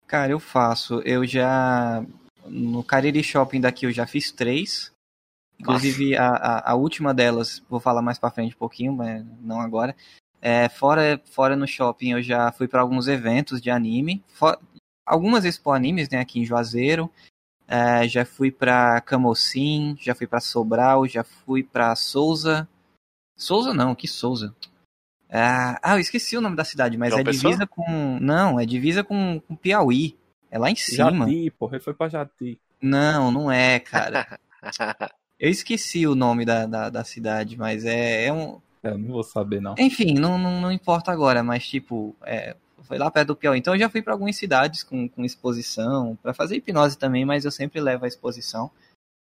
Cara, eu faço. Eu já. No Cariri Shopping daqui eu já fiz três. Inclusive, a, a, a última delas, vou falar mais pra frente um pouquinho, mas não agora. É, fora, fora no shopping, eu já fui pra alguns eventos de anime. Fo- algumas expo animes, né, aqui em Juazeiro. É, já fui pra Camocim, já fui pra Sobral, já fui pra Souza. Souza não, que Souza? Ah, ah, eu esqueci o nome da cidade, mas é divisa com. Não, é divisa com, com Piauí. É lá em cima. Jati, porra. Ele foi pra Jati. Não, não é, cara. [laughs] Eu esqueci o nome da, da, da cidade, mas é, é um. É, eu não vou saber, não. Enfim, não, não, não importa agora, mas tipo, é, foi lá perto do Piauí. Então eu já fui pra algumas cidades com, com exposição, pra fazer hipnose também, mas eu sempre levo a exposição.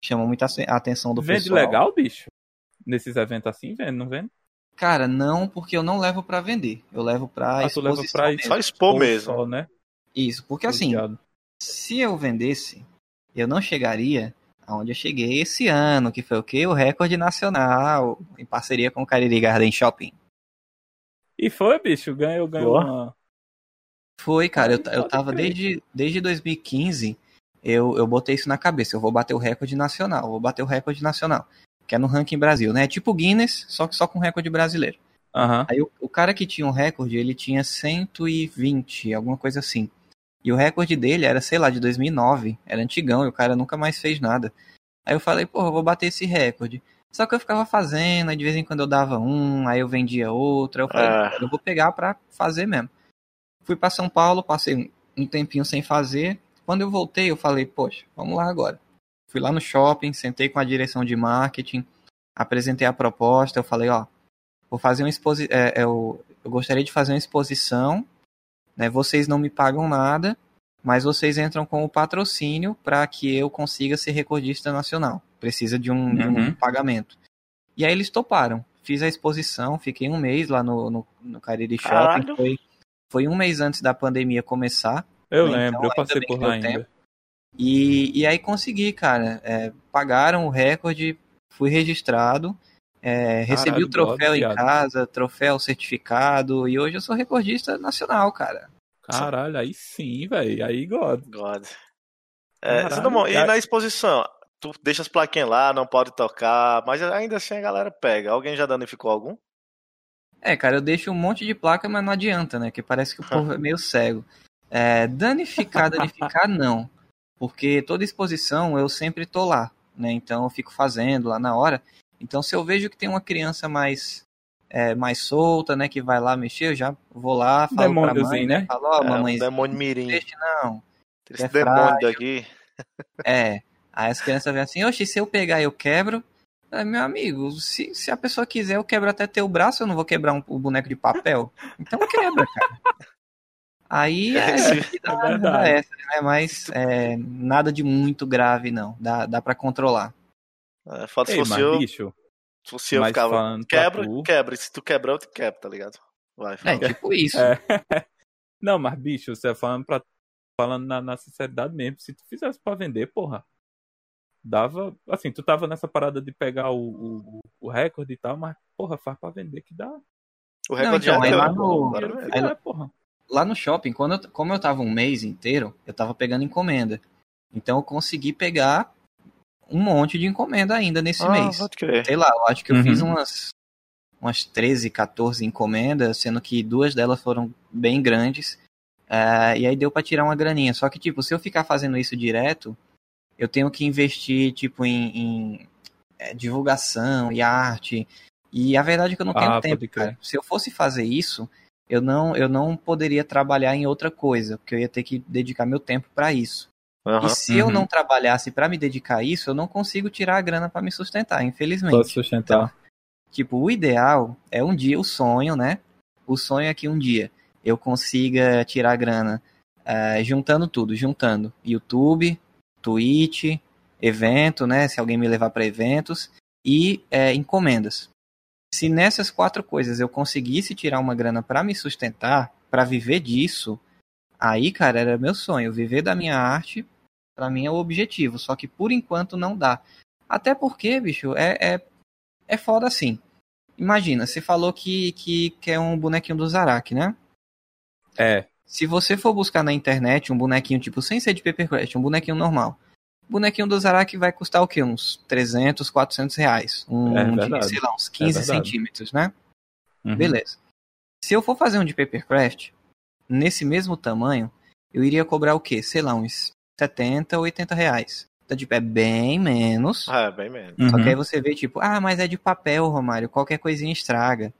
Chama muita atenção do Vende pessoal. legal, bicho? Nesses eventos assim, vende, não vende? Cara, não, porque eu não levo pra vender. Eu levo pra Ah, tu exposição. leva pra mesmo. Só expor mesmo. Só, né? Isso, porque assim, Ligado. se eu vendesse, eu não chegaria Onde eu cheguei esse ano, que foi o quê? O recorde nacional, em parceria com o Cariri Garden Shopping. E foi, bicho, ganhou, ganhou uma... Foi, cara, eu, eu tava desde, desde 2015, eu, eu botei isso na cabeça, eu vou bater o recorde nacional, vou bater o recorde nacional, que é no ranking Brasil, né? É tipo Guinness, só que só com recorde brasileiro. Uhum. Aí o, o, cara que tinha um recorde, ele tinha 120, alguma coisa assim. E o recorde dele era, sei lá, de 2009. Era antigão e o cara nunca mais fez nada. Aí eu falei, porra, eu vou bater esse recorde. Só que eu ficava fazendo, aí de vez em quando eu dava um, aí eu vendia outro. Aí eu falei, Ah. eu vou pegar pra fazer mesmo. Fui pra São Paulo, passei um tempinho sem fazer. Quando eu voltei, eu falei, poxa, vamos lá agora. Fui lá no shopping, sentei com a direção de marketing, apresentei a proposta. Eu falei, ó, vou fazer uma exposição. eu, eu gostaria de fazer uma exposição. Né? Vocês não me pagam nada, mas vocês entram com o patrocínio para que eu consiga ser recordista nacional. Precisa de um, de um Uhum. pagamento. E aí eles toparam. Fiz a exposição, fiquei um mês lá no, no, no Cariri Shopping. Foi, foi um mês antes da pandemia começar. Eu Então, lembro, eu passei por lá ainda. E, e aí consegui, cara. É, pagaram o recorde, fui registrado, é, recebi o troféu God, em viado. casa, troféu certificado, e hoje eu sou recordista nacional, cara. Caralho, aí sim, velho. Aí God. God. É, Caralho, e na exposição? Tu deixa as plaquinhas lá, não pode tocar, mas ainda assim a galera pega. Alguém já danificou algum? É, cara, eu deixo um monte de placa, mas não adianta, né? Que parece que o [laughs] povo é meio cego. É, danificar, danificar, não. Porque toda exposição eu sempre tô lá, né? Então eu fico fazendo lá na hora. Então se eu vejo que tem uma criança mais é, mais solta, né? Que vai lá mexer, eu já vou lá, falo pra mãe, Demôniozinho, né? Falo, ó, é, um mamãezinha, demônio não mirim. deixe não. Esse é demônio frágil. daqui. [laughs] É. Aí as crianças vêm assim, oxe, se eu pegar eu quebro. É, meu amigo, se, se a pessoa quiser, eu quebro até teu braço, eu não vou quebrar um, um boneco de papel. Então quebra, cara. Aí [laughs] é, é verdade. dá essa, né? Mas é, nada de muito grave, não. Dá, dá pra controlar. É, foda se Ei, fosse mas, eu, bicho, se fosse eu ficava. Quebra, tu- quebra. E se tu quebrar, eu te quebro, tá ligado? Vai, É tipo isso. É. [laughs] Não, mas bicho, você falando, pra, falando na, na sinceridade mesmo, se tu fizesse pra vender, porra, dava. Assim, tu tava nessa parada de pegar o, o, o recorde e tal, mas, porra, faz pra vender que dá. O recorde então, já aí deu, lá né? no- que aí- dá, porra. Lá no shopping, quando eu- como eu tava um mês inteiro, eu tava pegando encomenda. Então eu consegui pegar um monte de encomenda ainda nesse Ah, mês. pode crer. sei lá, eu acho que eu Uhum. fiz umas, umas 13, 14 encomendas, sendo que duas delas foram bem grandes. eh, e aí deu pra tirar uma graninha. Só que, tipo, se eu ficar fazendo isso direto, eu tenho que investir, tipo, em, em, eh, divulgação e arte. E a verdade é que eu não tenho Ah, tempo, cara. Se eu fosse fazer isso, eu não, eu não poderia trabalhar em outra coisa, porque eu ia ter que dedicar meu tempo pra isso. Aham. E se eu Uhum. não trabalhasse pra me dedicar a isso, eu não consigo tirar a grana pra me sustentar, infelizmente. Pode sustentar. Tipo, o ideal é um dia, o sonho, né? O sonho é que um dia eu consiga tirar grana eh, juntando tudo, juntando YouTube, Twitch, evento, né? Se alguém me levar para eventos e eh, encomendas. Se nessas quatro coisas eu conseguisse tirar uma grana para me sustentar, para viver disso, aí, cara, era meu sonho. Viver da minha arte, para mim é o objetivo. Só que por enquanto não dá. Até porque, bicho, é, é, é foda assim. Imagina, você falou que, que quer um bonequinho do Zarak, né? É. Se você for buscar na internet um bonequinho, tipo, sem ser de Papercraft, um bonequinho normal. Bonequinho do Zarak vai custar o quê? Uns 300, 400 reais. Um, É de, sei lá, uns 15 verdade. centímetros, né? Uhum. Beleza. Se eu for fazer um de Papercraft, nesse mesmo tamanho, eu iria cobrar o quê? Sei lá, uns 70, 80 reais. Então, tipo, é bem menos. Ah, bem menos. Só que Uhum. aí você vê, tipo, ah, mas é de papel, Romário, qualquer coisinha estraga.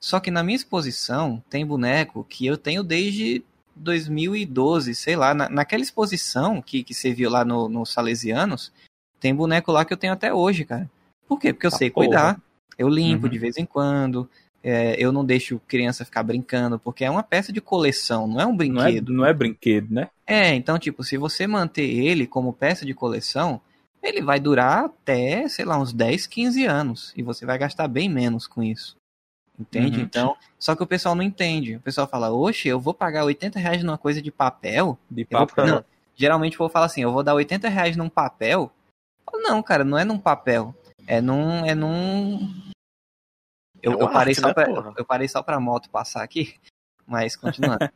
Só que na minha exposição tem boneco que eu tenho desde 2012, sei lá. Na, naquela exposição que, que você viu lá no, no Salesianos, tem boneco lá que eu tenho até hoje, cara. Por quê? Porque eu Ah, sei porra. cuidar. Eu limpo Uhum. de vez em quando. é, eu não deixo criança ficar brincando, porque é uma peça de coleção, não é um Não é, brinquedo. não é brinquedo, né? É, então, tipo, se você manter ele como peça de coleção, ele vai durar até, sei lá, uns 10, 15 anos. E você vai gastar bem menos com isso. Entende? Uhum. Então, só que o pessoal não entende. O pessoal fala, oxe, eu vou pagar 80 reais numa coisa de papel? De Eu vou- não, geralmente o povo fala assim, eu vou dar 80 reais num papel. Não, cara, não é num papel. É num. É num. Eu, é eu parei, arte, só né, pra, eu parei só pra moto passar aqui, [laughs] mas continuando.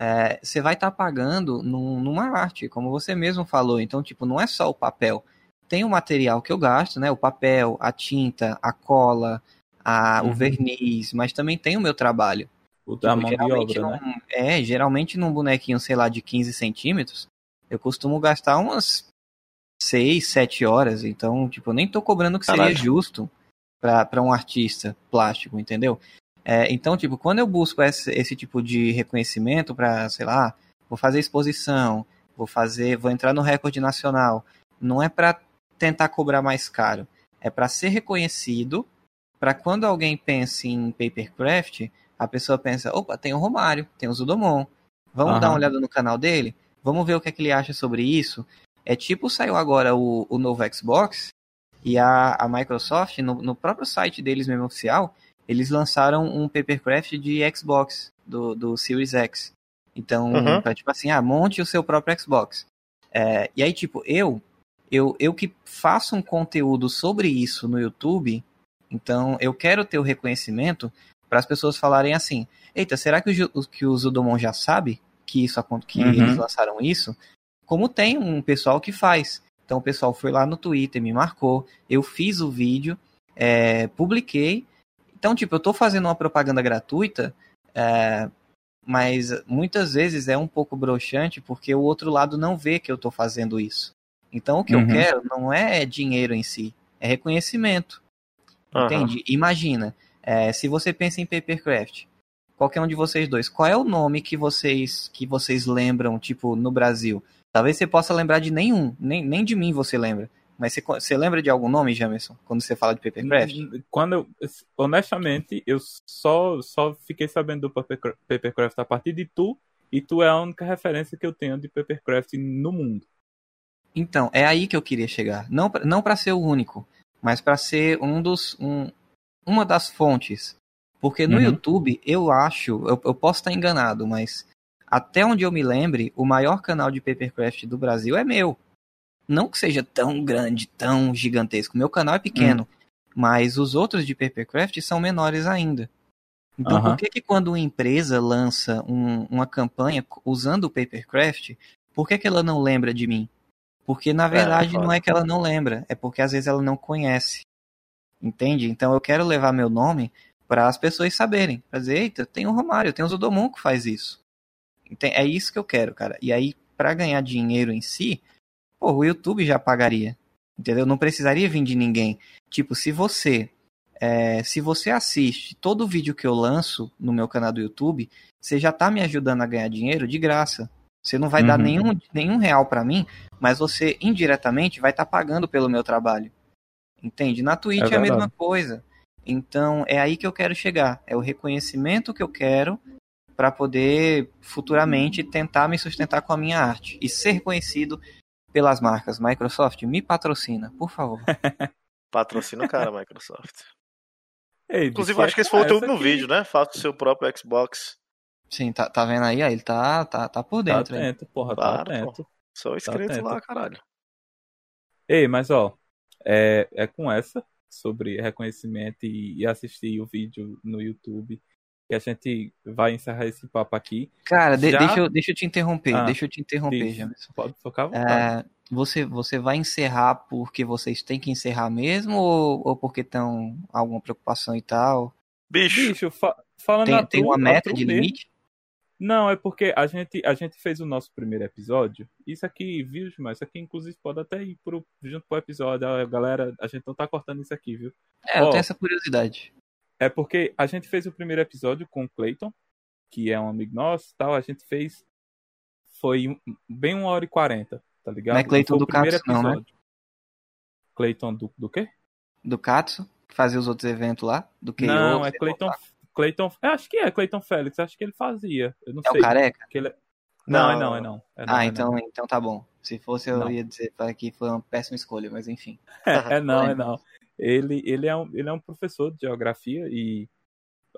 é, você vai estar tá pagando num, numa arte, como você mesmo falou. Então, tipo, não é só o papel. Tem o material que eu gasto, né? O papel, a tinta, a cola, a, uhum. o verniz, mas também tem o meu trabalho. O tipo, da mão de obra, num, né? É, geralmente num bonequinho, sei lá, de 15 centímetros, eu costumo gastar umas 6, 7 horas. Então, tipo, eu nem tô cobrando o que seria justo para um artista plástico, entendeu? É, então, tipo, quando eu busco esse, esse tipo de reconhecimento para, sei lá, vou fazer exposição, vou fazer, vou entrar no recorde nacional, não é para tentar cobrar mais caro, é para ser reconhecido, para quando alguém pense em papercraft, a pessoa pensa, opa, tem o Romário, tem o Zudomon, vamos uhum. dar uma olhada no canal dele, vamos ver o que, é que ele acha sobre isso. É tipo, saiu agora o, o novo Xbox, e a, a Microsoft, no, no próprio site deles mesmo oficial, eles lançaram um papercraft de Xbox, do, do Series X. Então, uhum. pra, tipo assim, ah, monte o seu próprio Xbox. É, e aí, tipo, eu, eu, eu que faço um conteúdo sobre isso no YouTube, então eu quero ter o reconhecimento para as pessoas falarem assim: eita, será que o, que o Zudomon já sabe que, isso, que uhum. eles lançaram isso? Como tem um pessoal que faz. Então o pessoal foi lá no Twitter, me marcou, eu fiz o vídeo, é, publiquei. Então, tipo, eu estou fazendo uma propaganda gratuita, é, mas muitas vezes é um pouco broxante porque o outro lado não vê que eu estou fazendo isso. Então o que uhum. eu quero não é dinheiro em si, é reconhecimento. Uhum. Entende? Imagina, é, se você pensa em papercraft, qualquer um de vocês dois, qual é o nome que vocês que vocês lembram, tipo, no Brasil? Talvez você possa lembrar de nenhum, nem, nem de mim você lembra. Mas você, você lembra de algum nome, Jamerson, quando você fala de Papercraft? Quando eu, honestamente, eu só, só fiquei sabendo do Papercraft a partir de tu, e tu é a única referência que eu tenho de Papercraft no mundo. Então, é aí que eu queria chegar. Não, não para ser o único, mas para ser um dos, um, uma das fontes. Porque no uhum. YouTube, eu acho, eu, eu posso estar enganado, mas até onde eu me lembre, o maior canal de papercraft do Brasil é meu. Não que seja tão grande, tão gigantesco. Meu canal é pequeno, hum. mas os outros de papercraft são menores ainda. Então, uhum. por que, que quando uma empresa lança um, uma campanha usando o papercraft, por que, que ela não lembra de mim? Porque na é, verdade é, não é que ela não lembra, é porque às vezes ela não conhece. Entende? Então eu quero levar meu nome para as pessoas saberem. Pra dizer, eita, tem o Romário, tem o Zodomon que faz isso. É isso que eu quero, cara. E aí, para ganhar dinheiro em si, pô, o YouTube já pagaria. Entendeu? Não precisaria vir de ninguém. Tipo, se você. É, se você assiste todo vídeo que eu lanço no meu canal do YouTube, você já tá me ajudando a ganhar dinheiro de graça. Você não vai uhum. dar nenhum, nenhum real para mim, mas você indiretamente vai estar tá pagando pelo meu trabalho. Entende? Na Twitch é, é a mesma coisa. Então é aí que eu quero chegar. É o reconhecimento que eu quero para poder futuramente tentar me sustentar com a minha arte e ser conhecido pelas marcas. Microsoft, me patrocina, por favor. [laughs] patrocina o cara, Microsoft. Ei, Inclusive, acho que esse foi o teu último vídeo, né? Faça o seu próprio Xbox. Sim, tá, tá vendo aí? Ele tá, tá, tá por tá dentro. Tá atento, aí. porra, tá atento. Só inscrito tá lá, caralho. Ei, mas ó, é, é com essa sobre reconhecimento e, e assistir o vídeo no YouTube que a gente vai encerrar esse papo aqui. Cara, Já... deixa, eu, deixa eu te interromper, ah, deixa eu te interromper, Jamerson. Pode focar à vontade. É, você, você vai encerrar porque vocês têm que encerrar mesmo ou, ou porque estão alguma preocupação e tal? Bicho, Bicho fa falando tem, tem uma meta de limite? Não, é porque a gente, a gente fez o nosso primeiro episódio. Isso aqui, viu, mas isso aqui inclusive pode até ir pro, junto pro episódio. A galera, a gente não tá cortando isso aqui, viu? É, Ó, eu tenho essa curiosidade. É porque a gente fez o primeiro episódio com o Clayton, que é um amigo nosso tal. A gente fez. Foi bem uma hora e quarenta, tá ligado? Não é Clayton do Katsu, não, né? Clayton do, do quê? Do Katsu, que fazia os outros eventos lá? Do que Não, é Clayton. Clayton. Acho que é Clayton Félix, acho que ele fazia. Eu não é sei. o careca? Ele... É- não, não, é não, é não. É não ah, é então, não. então tá bom. Se fosse, eu não. ia dizer que foi uma péssima escolha, mas enfim. [laughs] é, não, é não. Ele, ele, é um, ele é um professor de geografia e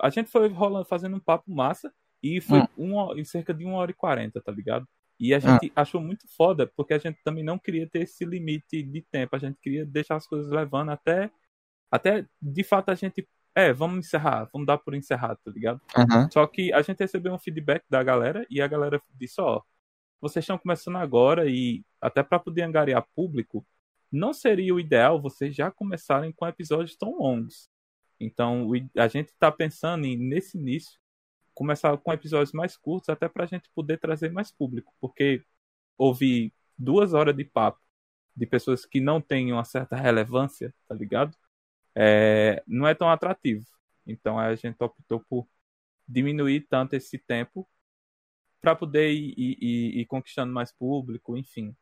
a gente foi rolando, fazendo um papo massa e foi hum. uma, em cerca de uma hora e quarenta, tá ligado? E a gente ah. achou muito foda, porque a gente também não queria ter esse limite de tempo. A gente queria deixar as coisas levando até. Até, de fato, a gente. É, vamos encerrar, vamos dar por encerrado, tá ligado? Uhum. Só que a gente recebeu um feedback da galera e a galera disse: ó, vocês estão começando agora e até para poder angariar público, não seria o ideal vocês já começarem com episódios tão longos. Então, a gente está pensando em, nesse início, começar com episódios mais curtos, até para a gente poder trazer mais público. Porque ouvir duas horas de papo de pessoas que não têm uma certa relevância, tá ligado? É, não é tão atrativo. Então, a gente optou por diminuir tanto esse tempo para poder ir, ir, ir, conquistando mais público, enfim.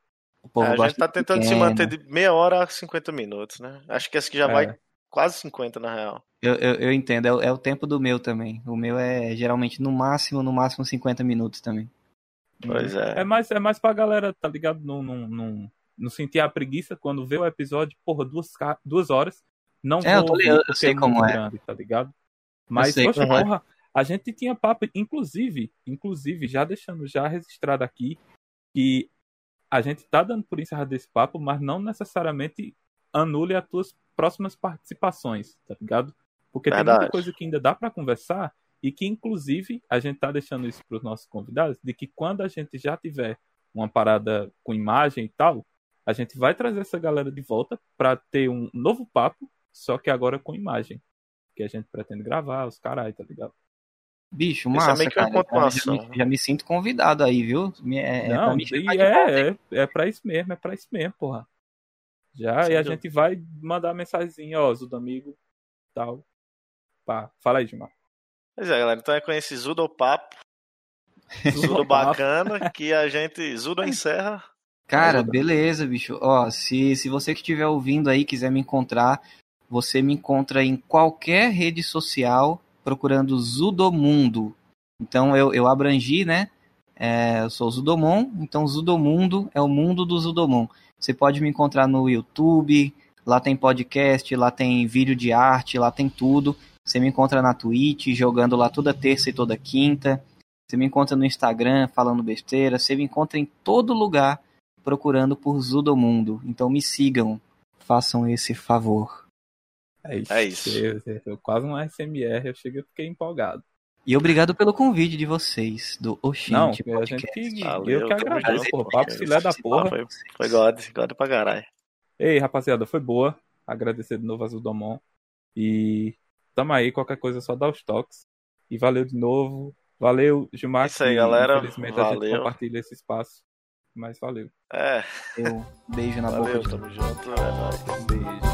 É, a gente tá tentando pequeno. se manter de meia hora a 50 minutos, né? Acho que esse que já é. vai quase 50 na real. Eu, eu, eu entendo, é o, é o, tempo do meu também. O meu é geralmente no máximo, no máximo 50 minutos também. Pois é. É mais, é mais pra galera, tá ligado? Não, não, não, não sentir a preguiça quando vê o episódio, porra, duas, duas horas. Não é, vou eu, tô, eu sei é como é. Grande, tá ligado? Mas, poxa, porra, a gente tinha papo, inclusive, inclusive, já deixando já registrado aqui, que a gente tá dando por encerrado esse papo, mas não necessariamente anule as tuas próximas participações, tá ligado? Porque Verdade. tem muita coisa que ainda dá para conversar e que, inclusive, a gente tá deixando isso para os nossos convidados, de que quando a gente já tiver uma parada com imagem e tal, a gente vai trazer essa galera de volta para ter um novo papo, só que agora com imagem. Que a gente pretende gravar, os carai, tá ligado? Bicho, massa, é meio que uma cara. Já, me, já me sinto convidado aí, viu? É, é Não, é, é, é, é pra isso mesmo, é pra isso mesmo, porra. Já, Sim, e a gente vai mandar mensagem, ó, Zudo amigo, tal. Pá, fala aí, Gilmar. Pois é, galera, então é com esse Zudo Papo, [laughs] Zudo bacana, que a gente, Zudo encerra. Cara, beleza, bicho. Ó, se, se você que estiver ouvindo aí quiser me encontrar, você me encontra em qualquer rede social procurando Zudomundo. Então eu, eu abrangi, né? É, eu sou Zudomon, então Zudomundo é o mundo do Zudomon. Você pode me encontrar no YouTube, lá tem podcast, lá tem vídeo de arte, lá tem tudo. Você me encontra na Twitch, jogando lá toda terça e toda quinta. Você me encontra no Instagram falando besteira. Você me encontra em todo lugar procurando por Zudomundo. Então me sigam, façam esse favor. É isso. É isso. Eu, eu, quase um SMR, eu cheguei fiquei empolgado. E obrigado pelo convite de vocês, do Oxente Não, a gente que, Valeu, eu que agradeço, porra. Papo filé da porra. Foi, foi God, God pra caralho. Ei, rapaziada, foi boa. Agradecer de novo a Zudomon. E tamo aí, qualquer coisa é só dá os toques. E valeu de novo. Valeu, Gilmar. Isso aí, galera. Infelizmente valeu. a gente compartilha esse espaço. Mas valeu. É. Eu, beijo na valeu, boca. Tamo junto. É nóis. Beijo.